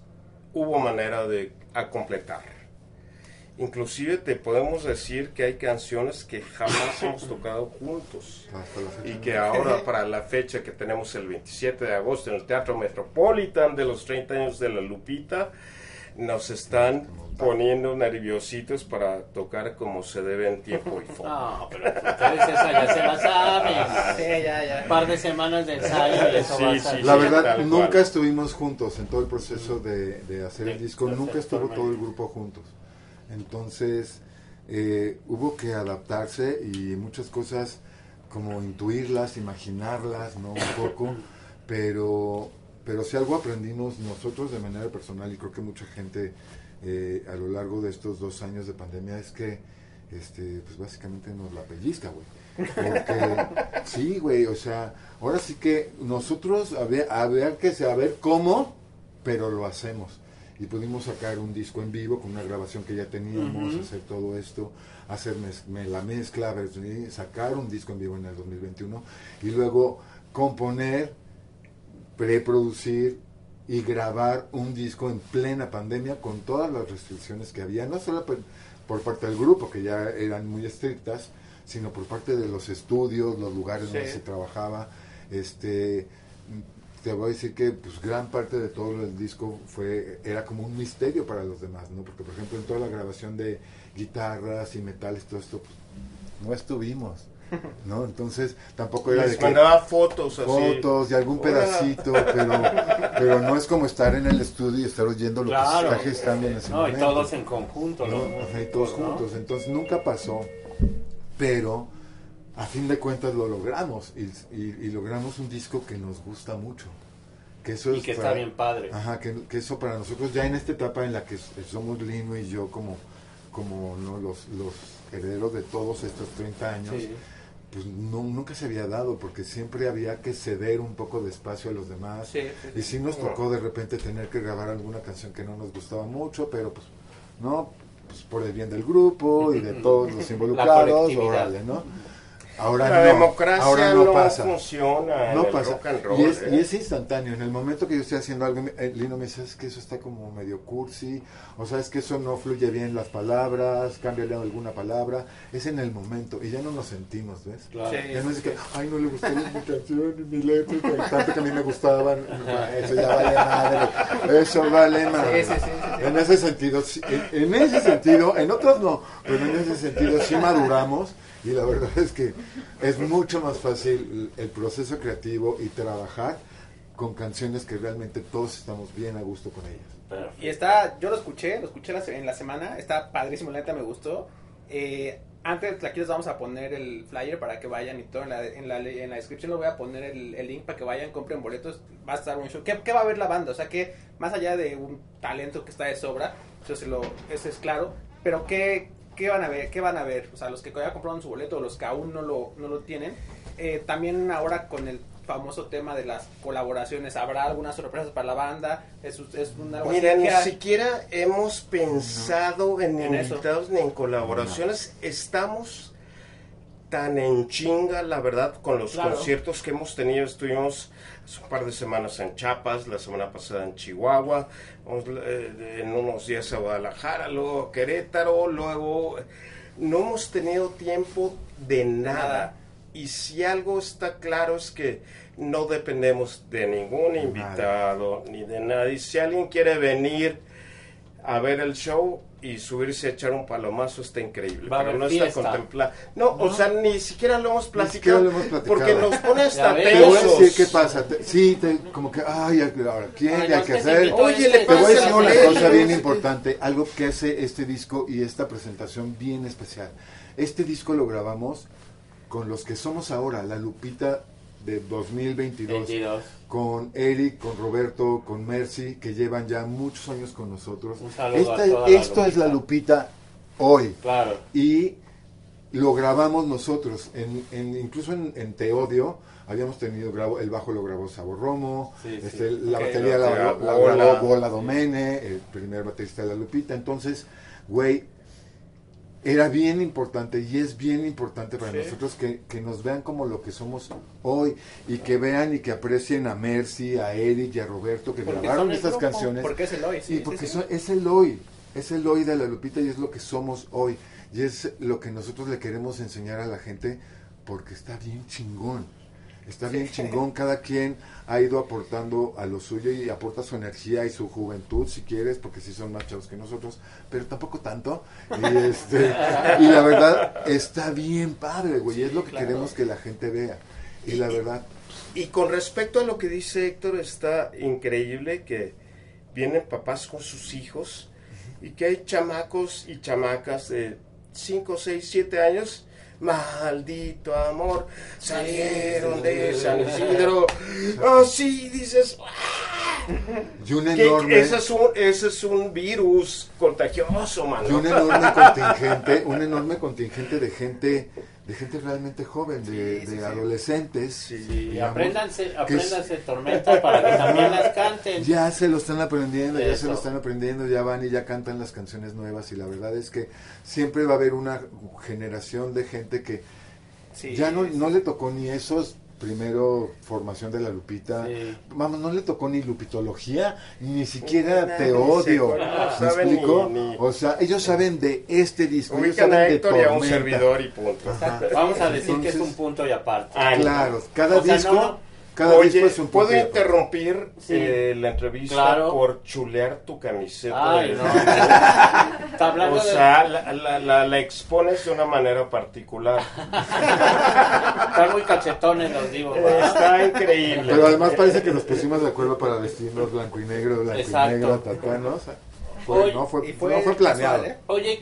hubo manera de a completar. Inclusive te podemos decir que hay canciones que jamás hemos tocado juntos y que ahora para la fecha que tenemos el 27 de agosto en el Teatro Metropolitan de los 30 años de la Lupita, nos están poniendo nerviositos para tocar como se debe en tiempo y forma. No, pero ustedes esa ya se la saben. Sí, ya, ya. Un par de semanas de ensayo y eso Sí, va a sí, salir. La verdad, nunca cual. estuvimos juntos en todo el proceso de, de hacer el disco, de nunca estuvo todo el grupo juntos. Entonces, eh, hubo que adaptarse y muchas cosas como intuirlas, imaginarlas, ¿no? Un poco, pero, pero si algo aprendimos nosotros de manera personal y creo que mucha gente eh, a lo largo de estos dos años de pandemia es que, este, pues básicamente nos la pellizca, güey. Porque, sí, güey, o sea, ahora sí que nosotros había, había que saber cómo, pero lo hacemos. Y pudimos sacar un disco en vivo con una grabación que ya teníamos, hacer todo esto, hacer me- la mezcla, sacar un disco en vivo en el 2021 y luego componer, preproducir y grabar un disco en plena pandemia con todas las restricciones que había, no solo por, por parte del grupo, que ya eran muy estrictas, sino por parte de los estudios, los lugares donde se trabajaba. Este, te voy a decir que pues gran parte de todo el disco fue era como un misterio para los demás, ¿no? Porque por ejemplo en toda la grabación de guitarras y metales todo esto pues, no estuvimos, ¿no? Entonces tampoco era de que mandaba fotos así. fotos y algún Hola. pedacito, pero, pero no es como estar en el estudio y estar oyendo lo Claro. que se está gestando en ese No, y todos en conjunto, ¿no? y todos ¿no? juntos. Entonces nunca pasó, pero a fin de cuentas lo logramos y, y- y logramos un disco que nos gusta mucho. Que eso Y es que está bien padre. Ajá, que, que eso para nosotros ya en esta etapa en la que somos Lino y yo como, como ¿no? los, los herederos de todos estos 30 años, Sí. Pues no, nunca se había dado porque siempre había que ceder un poco de espacio a los demás. Sí, sí, Y sí nos tocó de repente tener que grabar alguna canción que no nos gustaba mucho, pero pues no, pues por el bien del grupo y de todos los involucrados, órale, ¿no? Ahora La no, democracia ahora no, no pasa. funciona No pasa. rock and roll. y, es, ¿eh? y es instantáneo. En el momento que yo estoy haciendo algo, me- eh, Lino me dice, es que eso está como medio cursi, o sea, es que eso no fluye bien las palabras, cámbiale alguna palabra. Es en el momento y ya no nos sentimos, ¿ves? Claro. Sí. Ya no es que, ay, no le gustó mi canción y mi letra, y tanto que a mí me gustaban. Eso ya vale madre. Eso vale madre. Sí, sí, sí, sí, sí. En ese sentido, sí, en, en ese sentido, en otros no, pero en ese sentido sí maduramos y la verdad es que es mucho más fácil el proceso creativo y trabajar con canciones que realmente todos estamos bien a gusto con ellas. Perfecto. Y está, yo lo escuché, lo escuché en la semana, está padrísimo, la neta me gustó. Eh, antes aquí les vamos a poner el flyer para que vayan y todo. En la, en la, en la descripción les voy a poner el, el link para que vayan, compren boletos. Va a estar un show. ¿Qué, qué va a ver la banda? O sea, que más allá de un talento que está de sobra, eso, se lo, eso es claro. Pero ¿qué, ¿qué van a ver? ¿Qué van a ver? O sea, los que ya compraron su boleto o los que aún no lo, no lo tienen. Eh, también ahora con el famoso tema de las colaboraciones, ¿habrá algunas sorpresas para la banda? ¿Es, Mira, ni hay? siquiera hemos pensado en, En eso. invitados ni en colaboraciones. Estamos tan en chinga, la verdad, con los Claro. conciertos que hemos tenido. Estuvimos hace un par de semanas en Chiapas, la semana pasada en Chihuahua, eh, en unos días a Guadalajara, luego a Querétaro, luego... No hemos tenido tiempo de nada. Nada. Y si algo está claro es que no dependemos de ningún invitado ni de nadie. Si alguien quiere venir a ver el show y subirse a echar un palomazo está increíble. Va pero no fiesta. está contemplado. No, o sea, ni siquiera lo hemos siquiera platicado. lo hemos platicado. Porque nos pone hasta ves. Te voy a decir qué pasa. Te- sí, te- como que, ay, ahora, ¿quién Ay, hay no, que es que hacer? Oye, este- le Te voy a decir una cosa bien importante, algo que hace este disco y esta presentación bien especial. Este disco lo grabamos con los que somos ahora, la Lupita de 2022, 22. con Eric, con Roberto, con Mercy, que llevan ya muchos años con nosotros. Un saludo a Esta- la esto es la Lupita. Hoy Claro. y lo grabamos nosotros, en, en- incluso en, en Teodio habíamos tenido, grabo, el bajo lo grabó Sabor Romo, Sí, sí. este, la Ok. batería la, La la grabó Bola Domene, el primer baterista de la Lupita, entonces, güey, era bien importante y es bien importante para Sí. nosotros que, que nos vean como lo que somos hoy y que vean y que aprecien a Mercy, a Eric y a Roberto que Porque grabaron estas grupo, canciones Porque es el hoy, sí, y porque sí. son- es el hoy, es el hoy de la Lupita y es lo que somos hoy. Y es lo que nosotros le queremos enseñar a la gente porque está bien chingón. Está bien chingón, cada quien ha ido aportando a lo suyo y aporta su energía y su juventud, si quieres, porque sí son más chavos que nosotros, pero tampoco tanto. Y, este, y la verdad, está bien padre, güey, es lo que queremos que la gente vea. Y la verdad, Y con respecto a lo que dice Héctor, está increíble que vienen papás con sus hijos y que hay chamacos y chamacas de 5, 6, 7 años. Maldito amor, salieron de San Isidro. Así dices. "Ah". y un enorme... ese, es un, ese es un virus contagioso, mano. Y un enorme contingente, un enorme contingente de gente, de gente realmente joven, de, Sí, sí, de sí. adolescentes. Y apréndanse, es- apréndanse Tormenta para que también las canten. Ya se lo están aprendiendo, ya se lo están aprendiendo, ya van y ya cantan las canciones nuevas y la verdad es que siempre va a haber una generación de gente que ya no, no le tocó ni esos primero formación de la Lupita, Sí. vamos, no le tocó ni lupitología, ni siquiera Nadie te odio, ¿me no explico? ni- ni- O sea, ellos saben de este disco, ellos saben a de Héctor y a un servidor y punto. Vamos a decir que es un punto y aparte. Ah, Claro, cada O sea, disco, no, no. Cada Oye, es un ¿puedo interrumpir Sí. eh, la entrevista Claro. por chulear tu camiseta? Ay, de- no. Está hablando O de- sea, la, la, la, la expones de una manera particular. Están muy cachetones los. ¿verdad? Está increíble. Pero además parece que nos pusimos de acuerdo para vestirnos blanco y negro, blanco Exacto. y negro, Hoy- no, fue, fue no fue planeado. casual, ¿eh? Oye,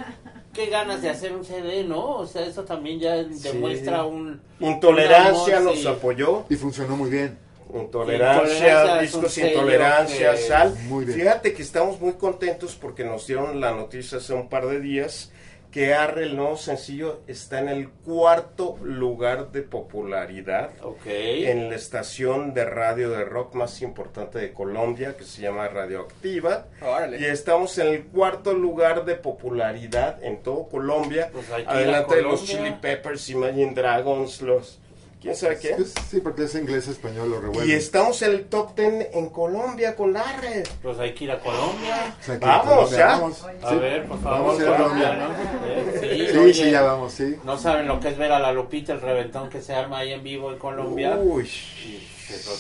qué ganas de hacer un CD, ¿no? O sea, eso también ya demuestra un... Intolerancia nos apoyó. Y funcionó muy bien. Intolerancia, discos sello intolerancia, que- sal. Muy bien. Fíjate que estamos muy contentos porque nos dieron la noticia hace un par de días que Arre, el nuevo sencillo, está en el cuarto lugar de popularidad Ok. en la estación de radio de rock más importante de Colombia, que se llama Radioactiva. Órale. Y estamos en el cuarto lugar de popularidad en todo Colombia. Pues Adelante de los. Chili Peppers, Imagine Dragons, los... ¿Quién sabe qué? Sí, porque es inglés, español, lo revuelven. Y estamos en el top 10 en Colombia con Arre. Pues hay que ir a Colombia. O sea, que Vamos, Colombia, ya. vamos. A Sí, ver, por favor. Vamos a ir a Colombia, Colombia. ¿no? Sí, Sí, oye, sí, ya vamos, sí. No saben lo que es ver a la Lupita, el reventón que se arma ahí en vivo en Colombia. Uy.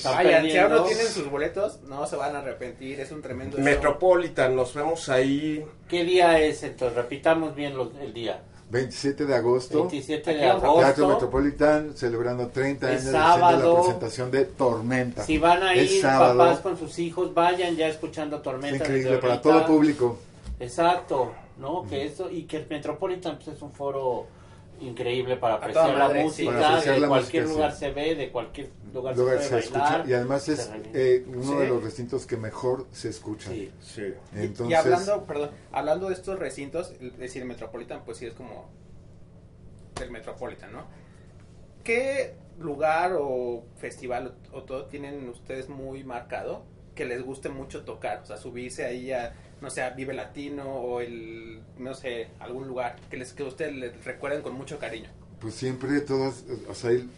Vayan, si aún no tienen sus boletos, no se van a arrepentir, es un tremendo show. Metropolitan, nos vemos ahí. ¿Qué día es entonces? Repitamos bien los- el día. 27 de agosto. 27 de Aquí vamos a- Teatro agosto. Metropolitan celebrando 30 Es años de haciendo sábado. la presentación de Tormenta. Si van a Es ir sábado. papás con sus hijos, vayan ya escuchando Tormenta. Increíble desde para todo público. Exacto, ¿no? Que eso, y que el Metropolitan pues, es un foro increíble para apreciar la madre, música, Para apreciar de la cualquier música, lugar sí. se ve, de cualquier lugar, Lugar se se puede escucha y además es eh, uno Sí. de los recintos que mejor se escucha. Sí. Sí. Y- Entonces, y hablando, perdón, hablando de estos recintos, es decir, Metropolitan, pues sí es como del Metropolitan, ¿no? ¿Qué lugar o festival o, o todo tienen ustedes muy marcado que les guste mucho tocar? O sea, subirse ahí a, no sé, a Vive Latino o el, no sé, algún lugar que les que ustedes les recuerden con mucho cariño. pues siempre todas, o sea, el-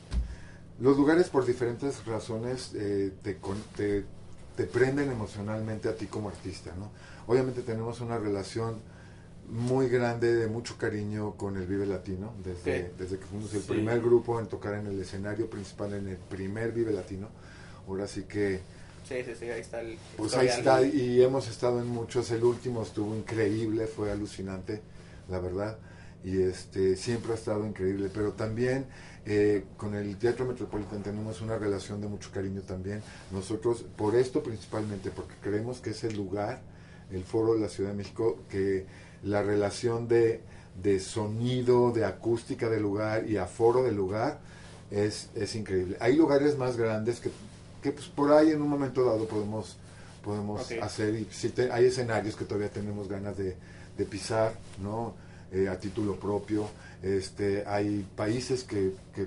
los lugares por diferentes razones eh, te, te, te prenden emocionalmente a ti como artista, ¿no? Obviamente tenemos una relación muy grande de mucho cariño con el Vive Latino, desde, Sí. desde que fuimos el Sí. primer grupo en tocar en el escenario principal en el primer Vive Latino. Ahora sí que Sí, sí, sí, ahí está el... Pues ahí está, y hemos estado en muchos. El último estuvo increíble, fue alucinante, la verdad. Y este siempre ha estado increíble. Pero también eh, con el Teatro Metropolitan tenemos una relación de mucho cariño también. Nosotros, por esto principalmente, porque creemos que es el lugar, el foro de la Ciudad de México, que la relación de, de sonido, de acústica del lugar y aforo del lugar es, es increíble. Hay lugares más grandes que, que pues, por ahí en un momento dado podemos, podemos hacer y si te- hay escenarios que todavía tenemos ganas de, de pisar, ¿no? Eh, a título propio. Este, hay países que, que,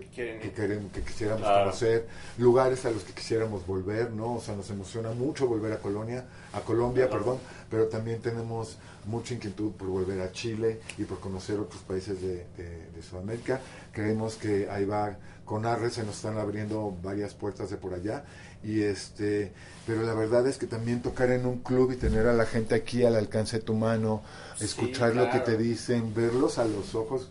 queremos, que quisiéramos Claro. conocer, lugares a los que quisiéramos volver, ¿no? O sea, nos emociona mucho volver a Colonia, a Colombia, Claro. perdón, pero también tenemos mucha inquietud por volver a Chile y por conocer otros países de, de- de Sudamérica. Creemos que ahí va, con Arre se nos están abriendo varias puertas de por allá y este, pero la verdad es que también tocar en un club y tener a la gente aquí al alcance de tu mano, Sí, escuchar lo que te dicen, verlos a los ojos,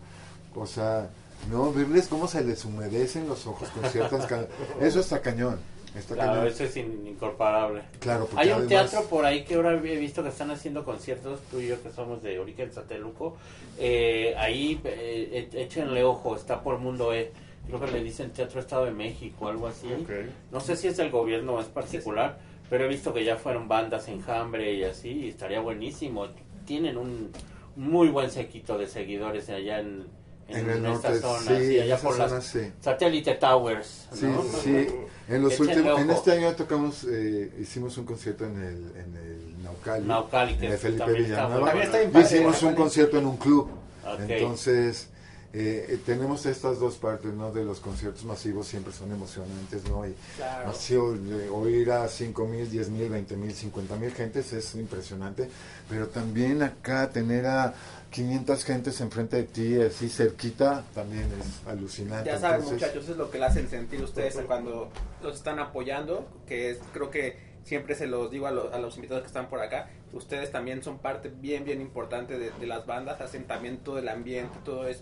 o sea, ¿no? Verles cómo se les humedecen los ojos con ciertas... Eso está cañón. Está Claro, cañón. eso es in- incorporable. Claro, porque Hay un además- teatro por ahí que ahora he visto que están haciendo conciertos, tú y yo que somos de Origen Sateluco. Eh, ahí eh, e- échenle ojo, está por Mundo E. Creo que le dicen Teatro Estado de México, algo así. Ok. No sé si es del gobierno o es particular, pero he visto que ya fueron bandas enjambre y así, y estaría buenísimo. Tienen un muy buen sequito de seguidores allá en, En el esta norte, zona, sí, sí, en allá por zona, las sí. Satellite Towers. Sí, ¿no? sí. En los últimos, en este año tocamos, eh, hicimos un concierto en el, en el Naucali, Naucali, que en el Felipe Villanueva. está hicimos un concierto en un club. Ok. Entonces, eh, tenemos estas dos partes, ¿no? De los conciertos masivos siempre son emocionantes, ¿no? Y Claro. así oír a 5 mil, 10 mil, 20 mil, 50 mil gentes es impresionante, pero también acá tener a 500 gentes enfrente de ti, así cerquita, también es alucinante. Ya saben, Entonces, muchachos, es lo que le hacen sentir ustedes cuando los están apoyando, que es, creo que siempre se los digo a, los- a los invitados que están por acá, ustedes también son parte bien, bien importante de, de las bandas, hacen también todo el ambiente, todo es,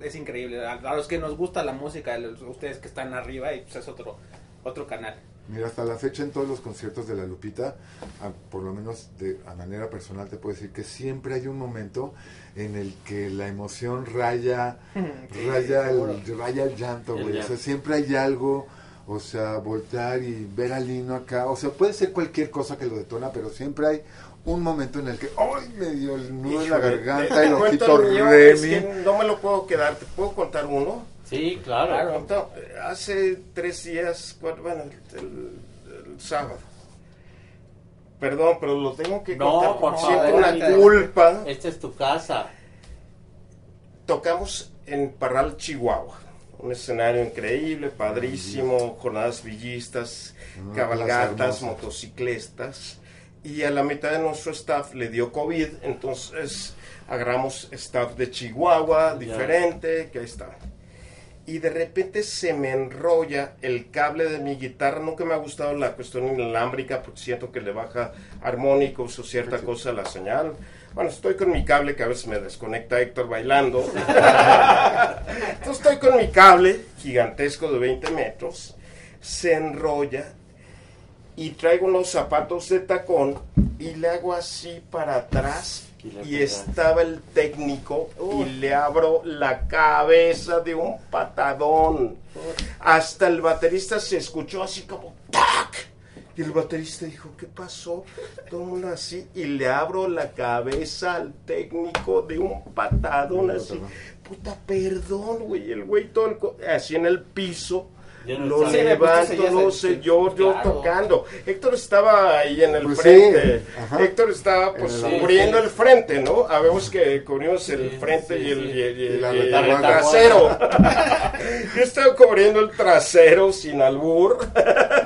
es increíble. A, a los que nos gusta la música, los- ustedes que están arriba, y pues es otro, otro canal. Mira, hasta la fecha en todos los conciertos de La Lupita, a- por lo menos de a manera personal te puedo decir que siempre hay un momento en el que la emoción raya, Sí, raya, el, raya el llanto, güey. O sea, siempre hay algo, o sea, voltear y ver a Lino acá. O sea, puede ser cualquier cosa que lo detona, pero siempre hay un momento en el que, ¡ay! Me dio el nudo en la garganta, te- el ojito el mío, Remy. que no me lo puedo quedar. ¿Te puedo contar uno? Sí, claro. Claro. Entonces, hace tres días, cuatro- bueno, el, el- el sábado. Perdón, pero lo tengo que No, contar. por Siento favor. una culpa. Esta es tu casa. Tocamos en Parral, Chihuahua. Un escenario increíble, padrísimo, jornadas villistas, Una cabalgatas, motociclistas. Y a la mitad de nuestro staff le dio COVID, entonces agarramos staff de Chihuahua, diferente, que ahí está. Y de repente se me enrolla el cable de mi guitarra. Nunca me ha gustado la cuestión inalámbrica porque siento que le baja armónicos o cierta cosa a la señal. Bueno, estoy con mi cable que a veces me desconecta Héctor bailando. Entonces estoy con mi cable gigantesco de 20 metros, se enrolla y traigo unos zapatos de tacón y le hago así para atrás Y estaba el técnico y le abro la cabeza de un patadón. Hasta el baterista se escuchó así como ¡tac! Y el baterista dijo, ¿qué pasó? Todo así. Y le abro la cabeza al técnico de un patadón así. Puta, perdón, güey. El güey todo el co- así en el piso. No lo. Sí, levanto, no sé, yo, yo claro. tocando. Héctor estaba ahí en el Pues frente. sí. Héctor estaba pues cubriendo Sí. el frente, ¿no? Habemos que cubrimos el frente sí, y el, sí. y el- y Y la el- y el retaguardia. trasero. Yo estaba cubriendo el trasero sin albur.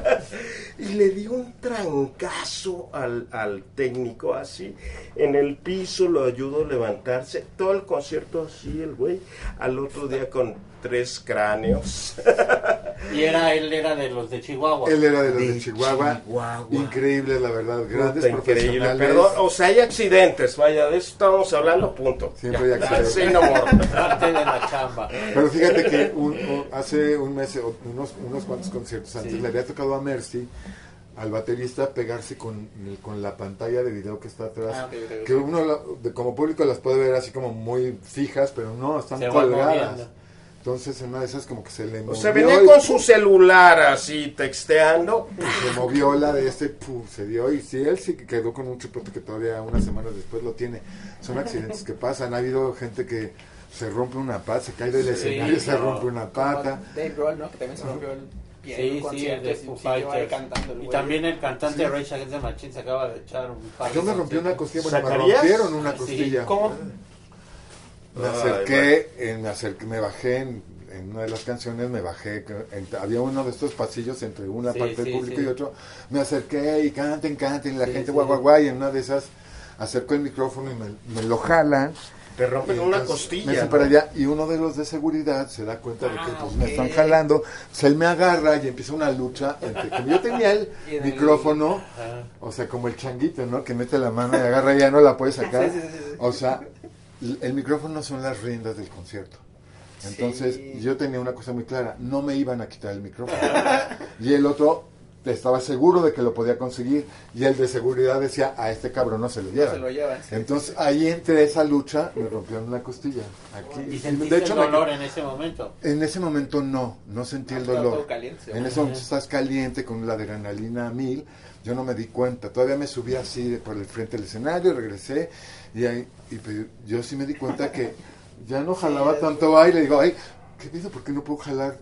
Y le di un trancazo al, al técnico así, en el piso, lo ayudo a levantarse, todo el concierto así, el güey, al otro día con tres cráneos. Y era él era de los de Chihuahua. Él era de los de, De Chihuahua. Chihuahua. Increíble, la verdad. Grandes Puta, increíble. profesionales. Perdón, o sea, hay accidentes, vaya, de eso estábamos hablando, punto. Siempre Ya. hay accidentes. Sí, no. Parte de la chamba. Pero fíjate que un- un- hace un mes, o unos, unos cuantos conciertos antes, Sí. le había tocado a Mercy, al baterista, pegarse con, con la pantalla de video que está atrás. Ah, ok, ok, ok. Que uno la- de- como público las puede ver así como muy fijas, pero no, están Se colgadas. Entonces en una de esas como que se le movió. O sea, venía y con su celular así, texteando. se movió la de este, ¡pum! se dio y sí, él sí que quedó con un chipote que todavía unas semanas después lo tiene. Son accidentes que pasan, ha habido gente que se rompe una pata, se cae del Sí, escenario, se rompe una pata. Como Dave Grohl, ¿no? Que también se rompió el pie en Sí, sí, concierto de y Foo cantando el Y también el cantante Sí. Rage Against the Machine se acaba de echar un par de Yo me rompí una costilla, bueno, me ¿Zacarías? rompieron una Sí, costilla. ¿Cómo? Me Ay, acerqué, eh, me acerqué, me bajé en, en una de las canciones, me bajé, en- había uno de estos pasillos entre una Sí, parte del público sí. y otro, me acerqué y canten, canten, y la gente guau, guau, guau, y en una de esas acercó el micrófono y me, me lo jalan. Te rompen una entonces costilla. Me ¿no? para allá y uno de los de seguridad se da cuenta de que Ah, pues, me están jalando, pues él me agarra y empieza una lucha entre, como yo tenía el micrófono, o sea, como el changuito, ¿no? Que mete la mano y agarra y ya no la puede sacar. Sí, sí, sí, sí. O sea, el micrófono son las riendas del concierto. Entonces Sí. yo tenía una cosa muy clara, no me iban a quitar el micrófono. y el otro estaba seguro de que lo podía conseguir y el de seguridad decía, a este cabrón no se lo No llevan. se lo llevan. sí. Entonces ahí entre esa lucha me rompieron una costilla. Aquí. ¿Y sentiste de hecho el me- dolor en ese momento? en ese momento no, no sentí el Estaba dolor. todo caliente, En ese momento estás caliente con la adrenalina a mil. Yo no me di cuenta. Todavía me subí así de por el frente del escenario, regresé y, ahí, y pues, yo sí me di cuenta que ya no jalaba tanto aire. Digo, ay, ¿qué pido? ¿Por qué no puedo jalar?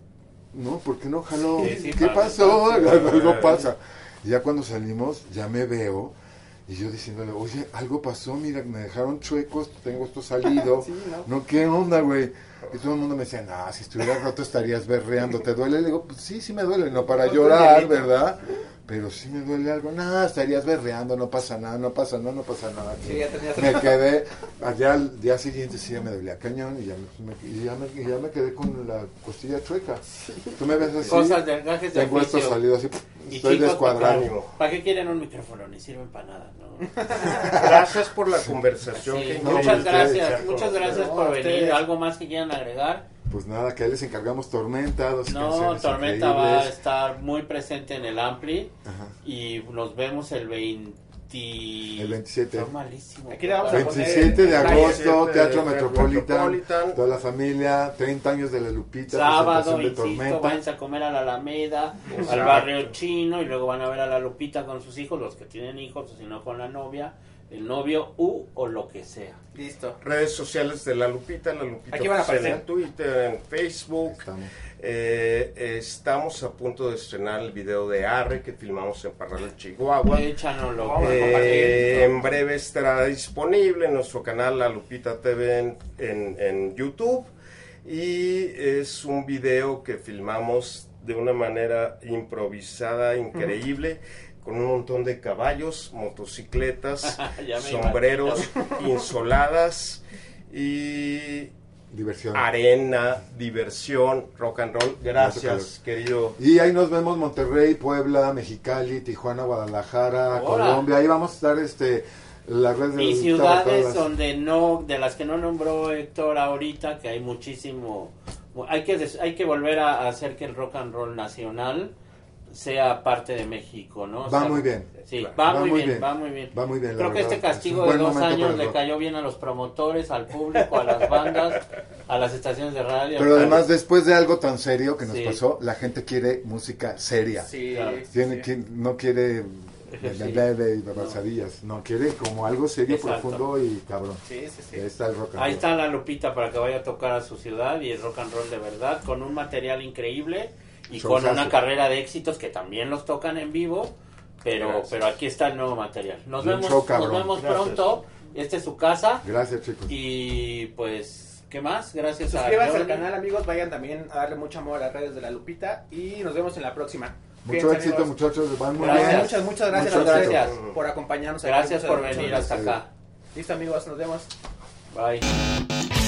No, ¿por qué no jaló? Sí, sí, ¿Qué pasó? Algo pasa. Y ya cuando salimos, ya me veo. Y yo diciéndole, oye, algo pasó, mira, me dejaron chuecos, tengo esto salido. Sí, ¿no? No, ¿qué onda, güey? Y todo el mundo me decía, no, si estuvieras roto estarías berreando, ¿te duele? Le digo, pues sí, sí me duele, no para llorar. ¿verdad? Pero sí me duele algo, no, estarías berreando, no pasa nada, no pasa nada, no pasa nada. Sí, ya tenías- Me quedé, allá al día siguiente sí ya me dolía cañón y ya me, y ya me, y ya me quedé con la costilla chueca. Tú me ves así, Cosas de de tengo esto salido así, Y estoy chicos, descuadrado. ¿Para qué quieren un micrófono? Ni sirven para nada, ¿no? Gracias por la conversación. Sí, no, muchas increíble gracias, muchas gracias por venir. ¿Algo más que quieran agregar? Pues nada, que ahí les encargamos Tormenta, dos No, Tormenta va a estar muy presente en el Ampli Ajá. y nos vemos el 20... El 27. Son malísimos. Aquí le vamos a poner 27 de el agosto, 27 de Teatro Teatro Metropolitan, Metropolitan. toda la familia, 30 años de la Lupita, Sábado, de insisto, Tormenta. váyanse a comer a la Alameda, al Exacto. barrio chino y luego van a ver a la Lupita con sus hijos, los que tienen hijos, o si no con la novia, el novio u o lo que sea. Listo. Redes sociales de La Lupita, La Lupita Aquí van a Oficial aparecer. en Twitter, en Facebook. Estamos. Eh, estamos a punto de estrenar el video de Arre que filmamos en Parral, Chihuahua. Échanoslo. Vamos a Eh, compartir. en breve estará disponible en nuestro canal La Lupita TV en, en- en YouTube y es un video que filmamos de una manera improvisada, increíble, con un montón de caballos, motocicletas, sombreros, insoladas y Diversión. arena, diversión, rock and roll. Gracias, querido. Y ahí nos vemos Monterrey, Puebla, Mexicali, Tijuana, Guadalajara, Hola. Colombia. Ahí vamos a estar este las redes de Y la ciudades las- donde no, de las que no nombró Héctor ahorita, que hay muchísimo, hay que, des- hay que volver a, a hacer que el rock and roll nacional sea parte de México, ¿no? O Va sea, muy bien. Sí, Claro. va, muy bien, va muy bien. Va muy bien. Creo que verdad. este castigo Es de dos años le cayó bien a los promotores, al público, a las bandas, a las estaciones de radio. Pero además, después de algo tan serio que nos Sí. pasó, la gente quiere música seria. Sí, Claro. Tiene, sí. que- no quiere bebé y babasadillas. No, quiere como algo serio, Exacto. profundo y cabrón. Sí, sí, sí. Ahí está el rock and Ahí roll. está la Lupita para que vaya a tocar a su ciudad y el rock and roll de verdad, con un material increíble y con una carrera de éxitos que también los tocan en vivo, pero Gracias. pero aquí está el nuevo material. Nos vemos, show nos vemos Gracias. pronto. Esta es su casa Gracias, chicos. y pues ¿qué más? Gracias a Suscríbanse al Jordi. canal, amigos. Vayan también a darle mucho amor a las redes de la Lupita. Y nos vemos en la próxima. Mucho éxito, amigos. muchachos. Van muy Gracias. bien. Muchas, muchas gracias Muchas a ustedes gracias. por acompañarnos. Gracias por venir gracias. hasta acá. Listo, amigos. Nos vemos. Bye.